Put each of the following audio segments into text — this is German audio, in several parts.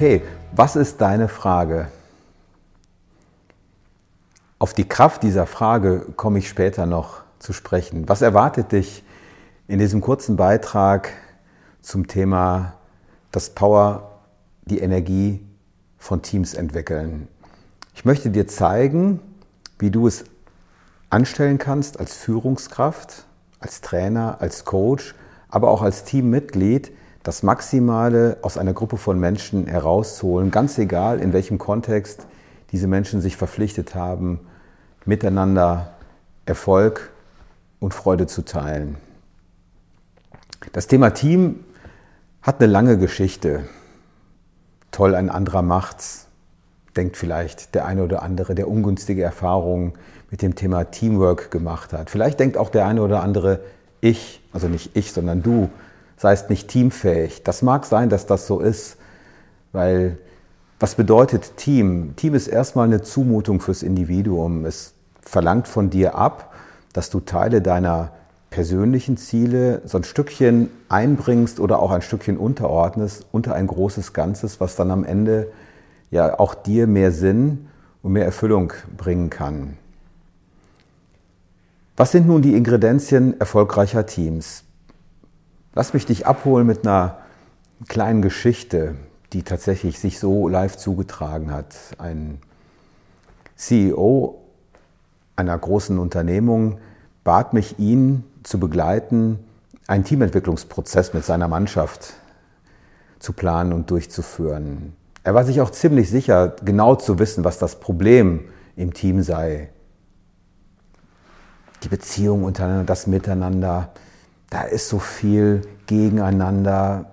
Okay, was ist deine Frage? Auf die Kraft dieser Frage komme ich später noch zu sprechen. Was erwartet dich in diesem kurzen Beitrag zum Thema das Power, die Energie von Teams entwickeln? Ich möchte dir zeigen, wie du es anstellen kannst als Führungskraft, als Trainer, als Coach, aber auch als Teammitglied, das Maximale aus einer Gruppe von Menschen herauszuholen, ganz egal in welchem Kontext diese Menschen sich verpflichtet haben, miteinander Erfolg und Freude zu teilen. Das Thema Team hat eine lange Geschichte. Toll, ein anderer macht's, denkt vielleicht der eine oder andere, der ungünstige Erfahrungen mit dem Thema Teamwork gemacht hat. Vielleicht denkt auch der eine oder andere, ich, also nicht ich, sondern du, seist nicht teamfähig. Das mag sein, dass das so ist, weil was bedeutet Team? Team ist erstmal eine Zumutung fürs Individuum. Es verlangt von dir ab, dass du Teile deiner persönlichen Ziele so ein Stückchen einbringst oder auch ein Stückchen unterordnest unter ein großes Ganzes, was dann am Ende ja auch dir mehr Sinn und mehr Erfüllung bringen kann. Was sind nun die Ingredienzien erfolgreicher Teams? Lass mich dich abholen mit einer kleinen Geschichte, die tatsächlich sich so live zugetragen hat. Ein CEO einer großen Unternehmung bat mich, ihn zu begleiten, einen Teamentwicklungsprozess mit seiner Mannschaft zu planen und durchzuführen. Er war sich auch ziemlich sicher, genau zu wissen, was das Problem im Team sei. Die Beziehung untereinander, das Miteinander, da ist so viel gegeneinander.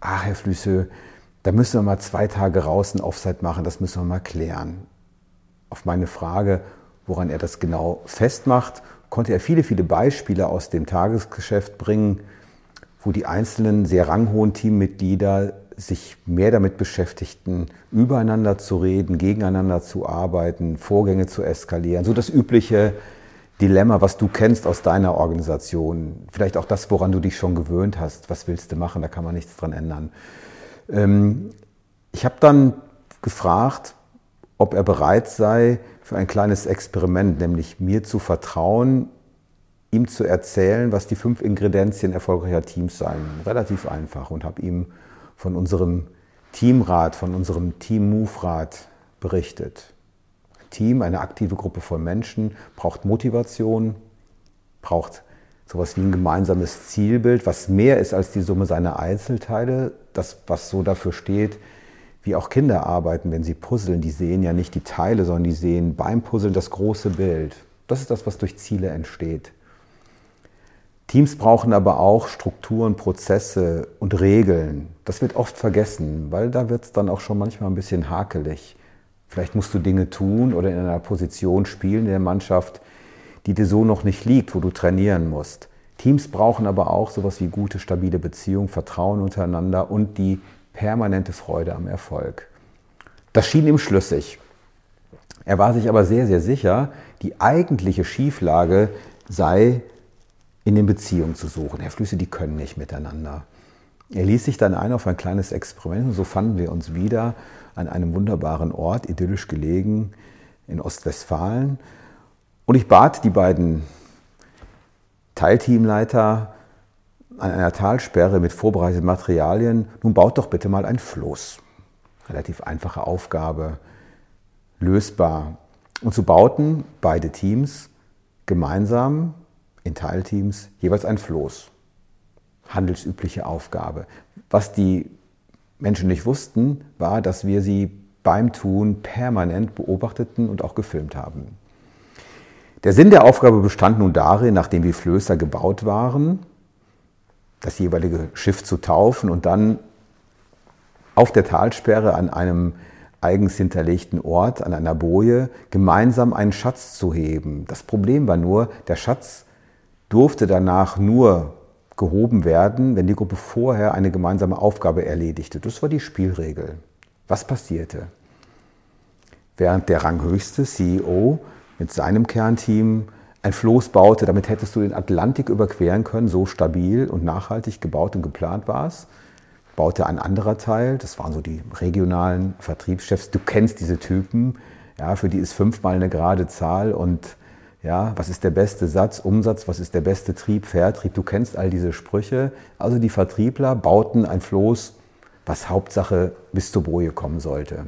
Ach, Herr Flüsse, da müssen wir mal zwei Tage raus ein Offside machen, das müssen wir mal klären. Auf meine Frage, woran er das genau festmacht, konnte er viele, viele Beispiele aus dem Tagesgeschäft bringen, wo die einzelnen sehr ranghohen Teammitglieder sich mehr damit beschäftigten, übereinander zu reden, gegeneinander zu arbeiten, Vorgänge zu eskalieren. So das übliche Dilemma, was du kennst aus deiner Organisation. Vielleicht auch das, woran du dich schon gewöhnt hast. Was willst du machen? Da kann man nichts dran ändern. Ähm, ich habe dann gefragt, ob er bereit sei für ein kleines Experiment, nämlich mir zu vertrauen, ihm zu erzählen, was die fünf Ingredienzien erfolgreicher Teams seien. Relativ einfach und habe ihm von unserem Teamrat, von unserem Team-Move-Rat berichtet. Team, eine aktive Gruppe von Menschen braucht Motivation, braucht sowas wie ein gemeinsames Zielbild, was mehr ist als die Summe seiner Einzelteile, das, was so dafür steht, wie auch Kinder arbeiten, wenn sie puzzeln. Die sehen ja nicht die Teile, sondern die sehen beim Puzzeln das große Bild. Das ist das, was durch Ziele entsteht. Teams brauchen aber auch Strukturen, Prozesse und Regeln. Das wird oft vergessen, weil da wird es dann auch schon manchmal ein bisschen hakelig. Vielleicht musst du Dinge tun oder in einer Position spielen in der Mannschaft, die dir so noch nicht liegt, wo du trainieren musst. Teams brauchen aber auch sowas wie gute, stabile Beziehungen, Vertrauen untereinander und die permanente Freude am Erfolg. Das schien ihm schlüssig. Er war sich aber sehr, sehr sicher, die eigentliche Schieflage sei in den Beziehungen zu suchen. Herr Flüsse, die können nicht miteinander. Er ließ sich dann ein auf ein kleines Experiment und so fanden wir uns wieder an einem wunderbaren Ort, idyllisch gelegen in Ostwestfalen. Und ich bat die beiden Teilteamleiter an einer Talsperre mit vorbereiteten Materialien, nun baut doch bitte mal ein Floß. Relativ einfache Aufgabe, lösbar. Und so bauten beide Teams gemeinsam in Teilteams jeweils ein Floß. Handelsübliche Aufgabe. Was die Menschen nicht wussten, war, dass wir sie beim Tun permanent beobachteten und auch gefilmt haben. Der Sinn der Aufgabe bestand nun darin, nachdem die Flößer gebaut waren, das jeweilige Schiff zu taufen und dann auf der Talsperre an einem eigens hinterlegten Ort, an einer Boje, gemeinsam einen Schatz zu heben. Das Problem war nur, der Schatz durfte danach nur gehoben werden, wenn die Gruppe vorher eine gemeinsame Aufgabe erledigte. Das war die Spielregel. Was passierte? Während der ranghöchste CEO mit seinem Kernteam ein Floß baute, damit hättest du den Atlantik überqueren können, so stabil und nachhaltig gebaut und geplant war es, baute ein anderer Teil, das waren so die regionalen Vertriebschefs. Du kennst diese Typen, ja, für die ist fünfmal eine gerade Zahl und ja, was ist der beste Satz, Umsatz, was ist der beste Trieb, Vertrieb, du kennst all diese Sprüche. Also die Vertriebler bauten ein Floß, was Hauptsache bis zur Boje kommen sollte.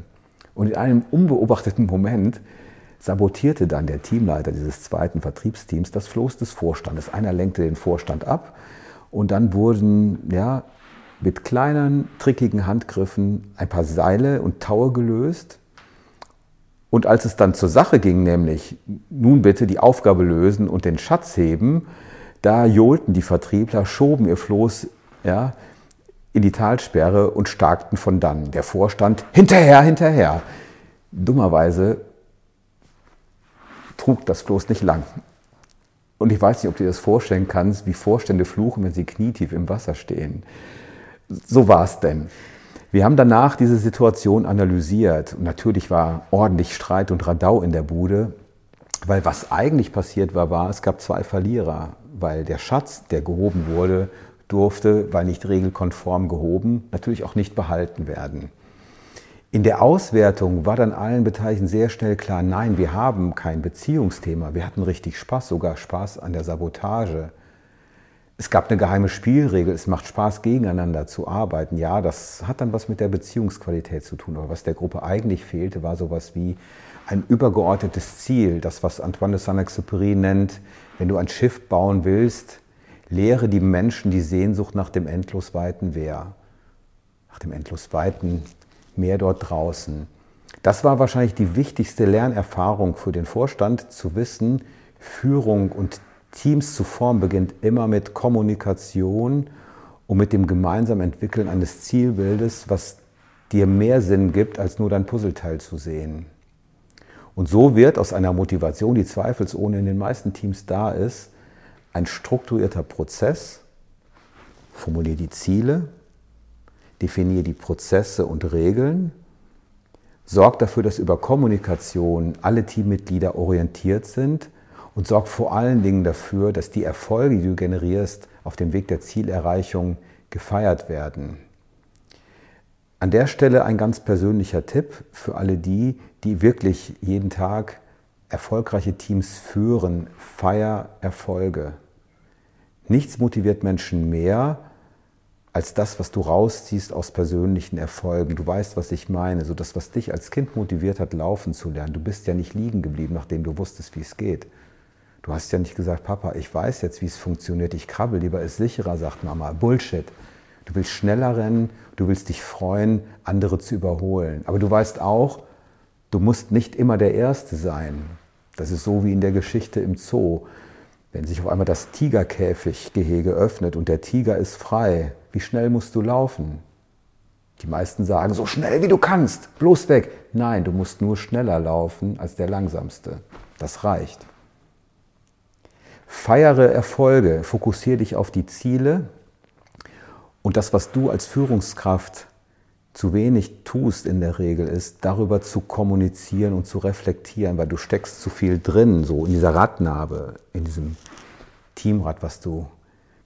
Und in einem unbeobachteten Moment sabotierte dann der Teamleiter dieses zweiten Vertriebsteams das Floß des Vorstandes. Einer lenkte den Vorstand ab und dann wurden ja, mit kleinen, trickigen Handgriffen ein paar Seile und Taue gelöst. Und als es dann zur Sache ging, nämlich nun bitte die Aufgabe lösen und den Schatz heben, da johlten die Vertriebler, schoben ihr Floß ja, in die Talsperre und starkten von dann. Der Vorstand hinterher, hinterher. Dummerweise trug das Floß nicht lang. Und ich weiß nicht, ob du dir das vorstellen kannst, wie Vorstände fluchen, wenn sie knietief im Wasser stehen. So war es denn. Wir haben danach diese Situation analysiert und natürlich war ordentlich Streit und Radau in der Bude, weil was eigentlich passiert war, war, es gab zwei Verlierer, weil der Schatz, der gehoben wurde, durfte, weil nicht regelkonform gehoben, natürlich auch nicht behalten werden. In der Auswertung war dann allen Beteiligten sehr schnell klar, nein, wir haben kein Beziehungsthema. Wir hatten richtig Spaß, sogar Spaß an der Sabotage. Es gab eine geheime Spielregel, es macht Spaß, gegeneinander zu arbeiten. Ja, das hat dann was mit der Beziehungsqualität zu tun. Aber was der Gruppe eigentlich fehlte, war sowas wie ein übergeordnetes Ziel. Das, was Antoine de Saint-Exupéry nennt, wenn du ein Schiff bauen willst, lehre die Menschen die Sehnsucht nach dem endlos weiten Wehr. Nach dem endlos weiten mehr dort draußen. Das war wahrscheinlich die wichtigste Lernerfahrung für den Vorstand, zu wissen, Führung und Teams zu formen beginnt immer mit Kommunikation und mit dem gemeinsamen Entwickeln eines Zielbildes, was dir mehr Sinn gibt, als nur dein Puzzleteil zu sehen. Und so wird aus einer Motivation, die zweifelsohne in den meisten Teams da ist, ein strukturierter Prozess, formuliere die Ziele, definiere die Prozesse und Regeln, sorg dafür, dass über Kommunikation alle Teammitglieder orientiert sind und sorg vor allen Dingen dafür, dass die Erfolge, die du generierst, auf dem Weg der Zielerreichung gefeiert werden. An der Stelle ein ganz persönlicher Tipp für alle die, die wirklich jeden Tag erfolgreiche Teams führen. Feier Erfolge. Nichts motiviert Menschen mehr, als das, was du rausziehst aus persönlichen Erfolgen. Du weißt, was ich meine. So das, was dich als Kind motiviert hat, laufen zu lernen. Du bist ja nicht liegen geblieben, nachdem du wusstest, wie es geht. Du hast ja nicht gesagt, Papa, ich weiß jetzt, wie es funktioniert. Ich krabbel, lieber ist sicherer, sagt Mama. Bullshit. Du willst schneller rennen, du willst dich freuen, andere zu überholen. Aber du weißt auch, du musst nicht immer der Erste sein. Das ist so wie in der Geschichte im Zoo. Wenn sich auf einmal das Tigerkäfiggehege öffnet und der Tiger ist frei, wie schnell musst du laufen? Die meisten sagen, so schnell wie du kannst, bloß weg. Nein, du musst nur schneller laufen als der Langsamste. Das reicht. Feiere Erfolge, fokussiere dich auf die Ziele und das, was du als Führungskraft zu wenig tust in der Regel, ist darüber zu kommunizieren und zu reflektieren, weil du steckst zu viel drin, so in dieser Radnabe, in diesem Teamrad, was du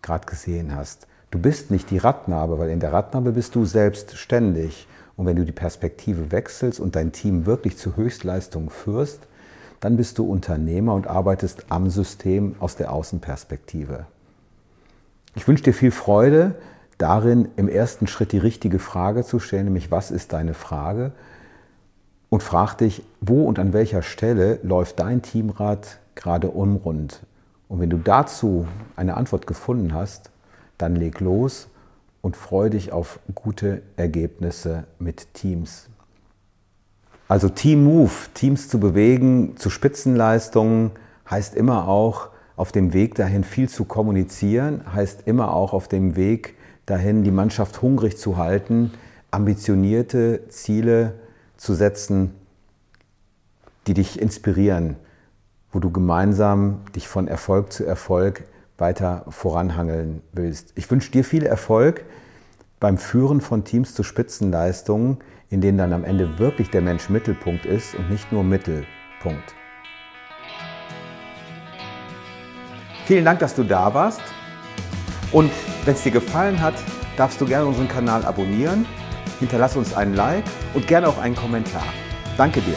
gerade gesehen hast. Du bist nicht die Radnabe, weil in der Radnabe bist du selbstständig. Und wenn du die Perspektive wechselst und dein Team wirklich zu Höchstleistungen führst, dann bist du Unternehmer und arbeitest am System aus der Außenperspektive. Ich wünsche dir viel Freude darin, im ersten Schritt die richtige Frage zu stellen, nämlich was ist deine Frage? Und frag dich, wo und an welcher Stelle läuft dein Teamrad gerade unrund? Und wenn du dazu eine Antwort gefunden hast, dann leg los und freu dich auf gute Ergebnisse mit Teams. Also Team Move, Teams zu bewegen zu Spitzenleistungen heißt immer auch auf dem Weg dahin viel zu kommunizieren, heißt immer auch auf dem Weg dahin die Mannschaft hungrig zu halten, ambitionierte Ziele zu setzen, die dich inspirieren, wo du gemeinsam dich von Erfolg zu Erfolg weiter voranhangeln willst. Ich wünsche dir viel Erfolg beim Führen von Teams zu Spitzenleistungen, in denen dann am Ende wirklich der Mensch Mittelpunkt ist und nicht nur Mittelpunkt. Vielen Dank, dass du da warst. Und wenn es dir gefallen hat, darfst du gerne unseren Kanal abonnieren, hinterlass uns einen Like und gerne auch einen Kommentar. Danke dir.